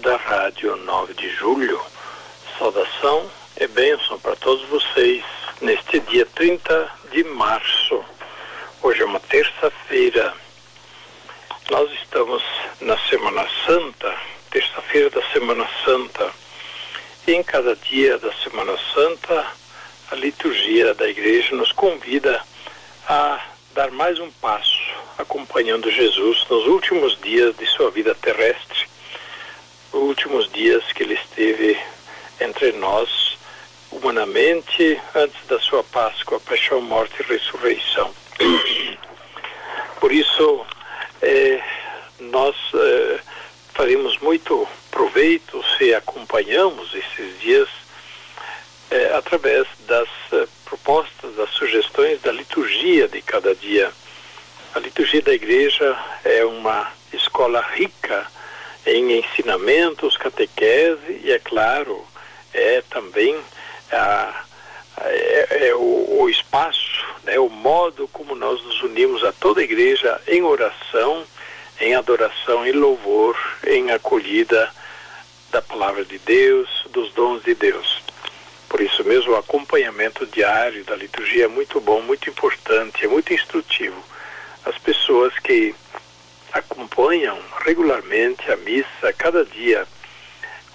da Rádio 9 de Julho, saudação e bênção para todos vocês neste dia 30 de março. Hoje é uma terça-feira. Nós estamos na Semana Santa, terça-feira da Semana Santa. E em cada dia da Semana Santa, a liturgia da igreja nos convida a dar mais um passo acompanhando Jesus nos últimos dias de sua vida terrestre, últimos dias que ele esteve entre nós humanamente antes da sua Páscoa, paixão, morte e ressurreição. Por isso, eh, nós eh, faremos muito proveito se acompanhamos esses dias eh, através das propostas, das sugestões da liturgia de cada dia. A liturgia da igreja é uma escola rica em ensinamentos, catequese e, é claro, é também a, é, é o, o, espaço, né, o modo como nós nos unimos a toda a igreja em oração, em adoração, em louvor, em acolhida da palavra de Deus, dos dons de Deus. Por isso mesmo, o acompanhamento diário da liturgia é muito bom, muito importante, é muito instrutivo. As pessoas que acompanham regularmente a missa, cada dia,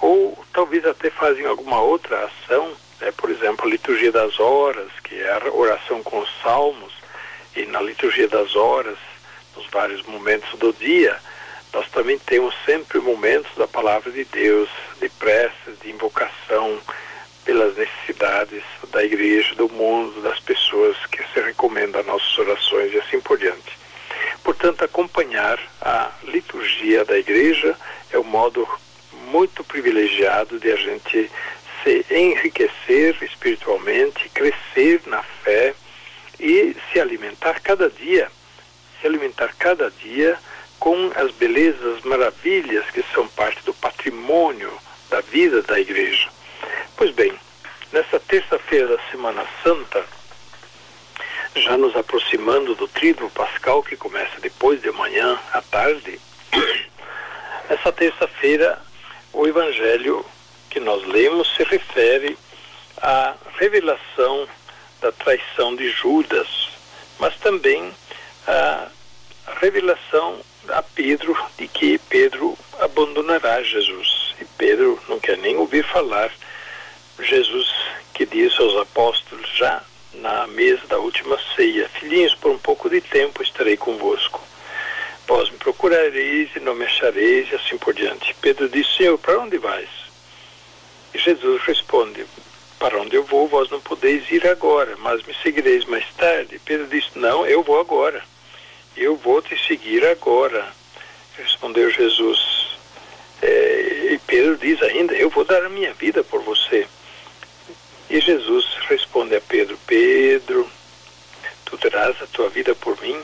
ou talvez até fazem alguma outra ação, né? por exemplo, a liturgia das horas, que é a oração com os salmos, e na liturgia das horas, nos vários momentos do dia, nós também temos sempre momentos da palavra de Deus, de preces, de invocação pelas necessidades da igreja, do mundo, das pessoas que se recomendam a nossas orações e assim por diante. Portanto, acompanhar a liturgia da igreja é o modo muito privilegiado de a gente se enriquecer espiritualmente, crescer na fé e se alimentar cada dia, se alimentar cada dia com as belezas, maravilhas que são parte do patrimônio da vida da igreja. Pois bem, nessa terça-feira da Semana Santa, já nos aproximando do tríduo pascal que começa depois de amanhã à tarde, essa terça-feira o evangelho que nós lemos se refere à revelação da traição de Judas, mas também à revelação a Pedro de que Pedro abandonará Jesus. E Pedro não quer nem ouvir falar. Jesus que disse aos apóstolos já na mesa da última ceia: Filhinhos, por um pouco de tempo estarei convosco. Vós me procurareis e não me achareis, e assim por diante. Pedro disse: Senhor, para onde vais? E Jesus responde: Para onde eu vou, vós não podeis ir agora, mas me seguireis mais tarde. Pedro disse: Não, eu vou agora. Eu vou te seguir agora. Respondeu Jesus. É, e Pedro diz ainda: Eu vou dar a minha vida por você. E Jesus responde a Pedro: Pedro, tu terás a tua vida por mim?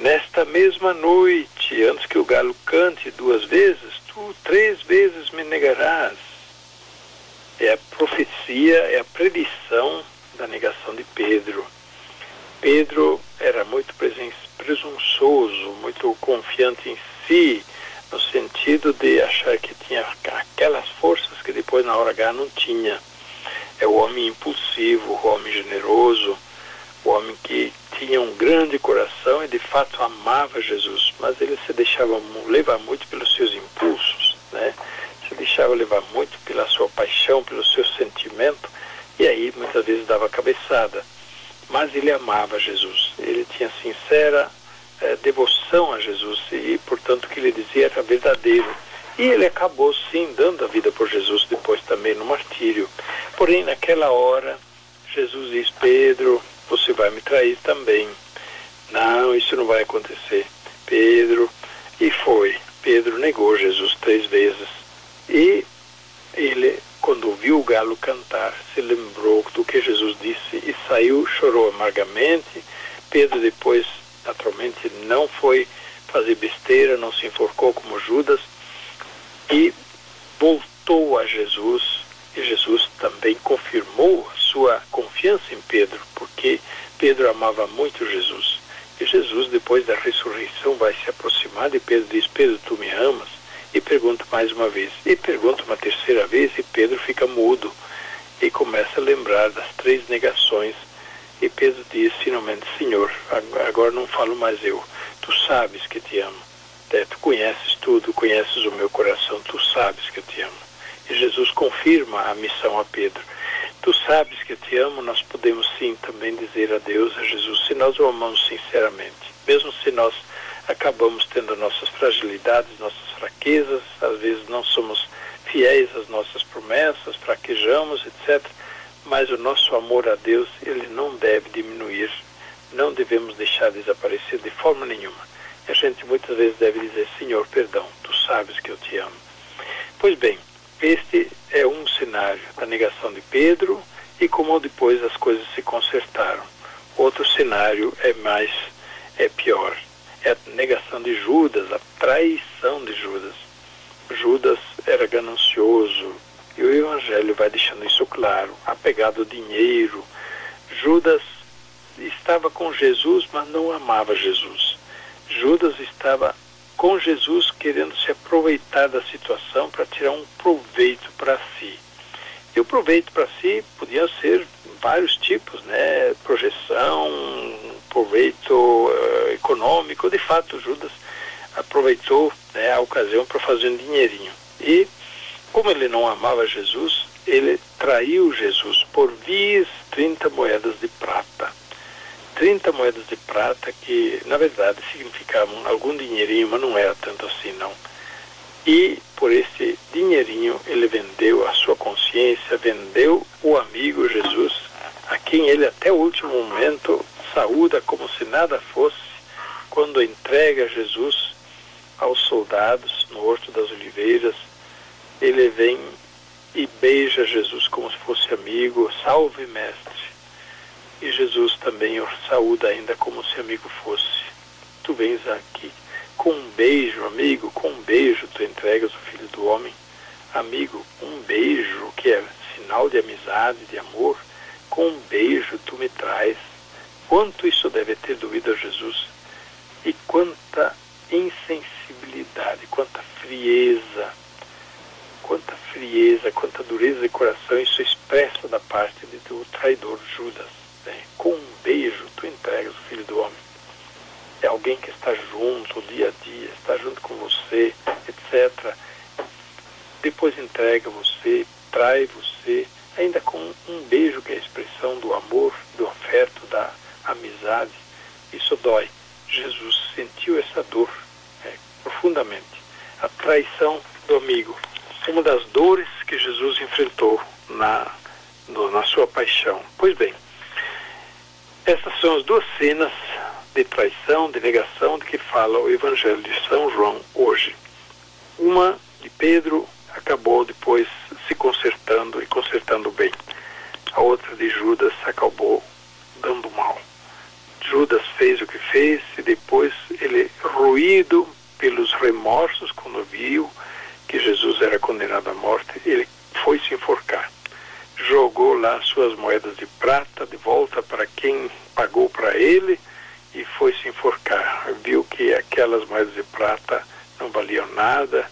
Nesta mesma noite, antes que o galo cante duas vezes, tu três vezes me negarás. É a profecia, é a predição da negação de Pedro. Pedro era muito presunçoso, muito confiante em si, no sentido de achar que tinha aquelas forças que depois na hora H não tinha. É o homem impulsivo, o homem generoso, o homem que tinha um grande coração e de fato amava Jesus, mas ele se deixava levar muito pelos seus impulsos, né? Se deixava levar muito pela sua paixão, pelo seu sentimento, e aí muitas vezes dava cabeçada. Mas ele amava Jesus, ele tinha sincera eh, devoção a Jesus e, portanto, o que ele dizia era verdadeiro. E ele acabou, sim, dando a vida por Jesus depois também no martírio. Porém, naquela hora, Jesus diz: Pedro, você vai me trair também. Não, isso não vai acontecer. Pedro, e foi. Pedro negou Jesus três vezes. E galo cantar, se lembrou do que Jesus disse e saiu, chorou amargamente. Pedro depois, naturalmente, não foi fazer besteira, não se enforcou como Judas e voltou a Jesus. E Jesus também confirmou sua confiança em Pedro, porque Pedro amava muito Jesus. E Jesus, depois da ressurreição, vai se aproximar de Pedro e diz: Pedro, tu me amas? E pergunta mais uma vez. E pergunta uma terceira vez e Pedro fica mudo e começa a lembrar das três negações. E Pedro diz finalmente: Senhor, agora não falo mais eu. Tu sabes que te amo. É, tu conheces tudo, conheces o meu coração, tu sabes que eu te amo. E Jesus confirma a missão a Pedro. Tu sabes que te amo, nós podemos sim também dizer a Deus, a Jesus, se nós o amamos sinceramente, mesmo se nós acabamos tendo nossas fragilidades, nossas fraquezas, às vezes não somos fiéis às nossas promessas, fraquejamos, etc. Mas o nosso amor a Deus, ele não deve diminuir, não devemos deixar desaparecer de forma nenhuma. E a gente muitas vezes deve dizer, Senhor, perdão, tu sabes que eu te amo. Pois bem, este é um cenário da negação de Pedro e como depois as coisas se consertaram. Outro cenário é mais, é pior é a negação de Judas, a traição de Judas. Judas era ganancioso e o Evangelho vai deixando isso claro, apegado ao dinheiro. Judas estava com Jesus, mas não amava Jesus. Judas estava com Jesus querendo se aproveitar da situação para tirar um proveito para si. E o proveito para si podia ser vários tipos, né? Projeção, proveito uh, econômico. De fato, Judas aproveitou né, a ocasião para fazer um dinheirinho. E, como ele não amava Jesus, ele traiu Jesus por vis 30 moedas de prata. 30 moedas de prata que, na verdade, significavam algum dinheirinho, mas não era tanto assim, não. E por esse dinheirinho ele vendeu a sua consciência, vendeu o amigo Jesus, a quem ele até o último momento saúda como se nada fosse quando entrega Jesus aos soldados no Horto das Oliveiras. Ele vem e beija Jesus como se fosse amigo, salve mestre. E Jesus também o saúda ainda como se amigo fosse. Tu vens aqui com um beijo, amigo, com um beijo tu entregas o Filho do Homem. Amigo, um beijo que é sinal de amizade, de amor, com um beijo tu me traz Quanto isso deve ter doído a Jesus e quanta insensibilidade, quanta frieza, quanta frieza, quanta dureza de coração isso expressa da parte do traidor Judas. Beijo tu entregas o Filho do Homem. É alguém que está junto dia a dia, está junto com você, etc. Depois entrega você, trai você, ainda com um beijo que é a expressão do amor, do afeto, da amizade, isso dói. Jesus sentiu essa dor é, profundamente. A traição do amigo. Uma das dores que Jesus enfrentou na, no, na sua paixão. Pois bem, essas são as duas cenas de traição, de negação, de que fala o Evangelho de São João hoje. Uma de Pedro acabou depois se consertando e consertando bem. A outra de Judas acabou dando mal. Judas fez o que fez e depois ele, ruído pelos remorsos, quando viu que Jesus era condenado à morte, ele foi se enforcar. Jogou lá suas moedas de prata de volta para quem pagou para ele e foi se enforcar. Viu que aquelas moedas de prata não valiam nada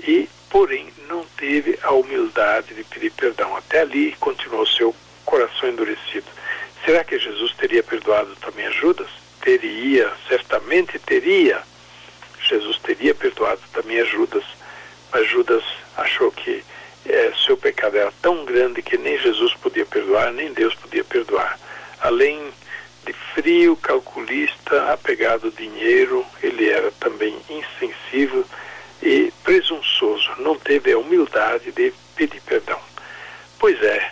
e, porém, não teve a humildade de pedir perdão. Até ali continuou seu coração endurecido. Será que Jesus teria perdoado também a Judas? Teria, certamente teria. Jesus teria perdoado também a Judas, mas Judas achou que é, seu pecado era tão grande que nem Jesus podia perdoar, nem Deus podia perdoar. Além frio, calculista, apegado ao dinheiro, ele era também insensível e presunçoso, não teve a humildade de pedir perdão. Pois é,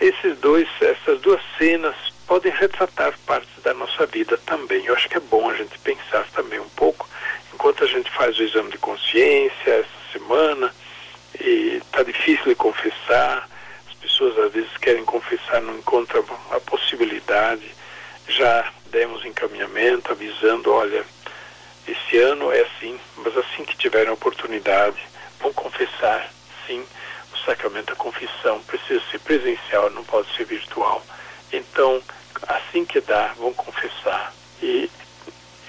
esses dois, essas duas cenas podem retratar partes da nossa vida também. Eu acho que é bom a gente pensar também um pouco, enquanto a gente faz o exame de consciência essa semana, e está difícil de confessar, pessoas às vezes querem confessar, não encontram a possibilidade. Já demos encaminhamento avisando, olha, esse ano é assim, mas assim que tiverem oportunidade, vão confessar, sim, o sacramento da confissão precisa ser presencial, não pode ser virtual. Então, assim que dá, vão confessar. E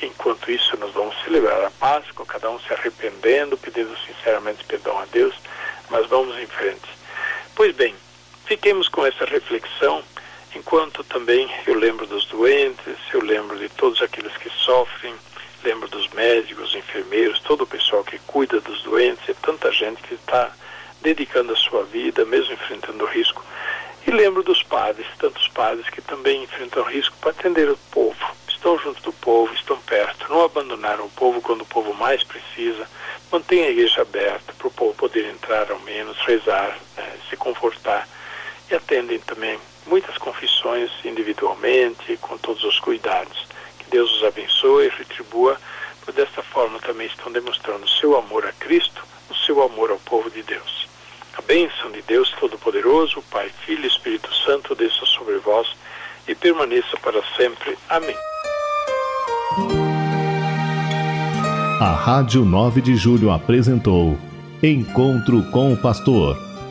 enquanto isso, nós vamos celebrar a Páscoa, cada um se arrependendo, pedindo sinceramente perdão a Deus, mas vamos em frente. Pois bem, fiquemos com essa reflexão, enquanto também eu lembro dos doentes, eu lembro de todos aqueles que sofrem, lembro dos médicos, enfermeiros, todo o pessoal que cuida dos doentes, e tanta gente que está dedicando a sua vida, mesmo enfrentando risco. E lembro dos padres, tantos padres que também enfrentam risco para atender o povo. Estão junto do povo, estão perto, não abandonaram o povo quando o povo mais precisa. Mantém a igreja aberta para o povo poder entrar ao menos, rezar, né, se confortar. E atendem também muitas confissões individualmente, com todos os cuidados. Que Deus os abençoe e retribua, por desta forma também estão demonstrando o seu amor a Cristo, o seu amor ao povo de Deus. A bênção de Deus Todo-Poderoso, Pai, Filho e Espírito Santo, desça sobre vós e permaneça para sempre. Amém. A Rádio 9 de Julho apresentou Encontro com o Pastor,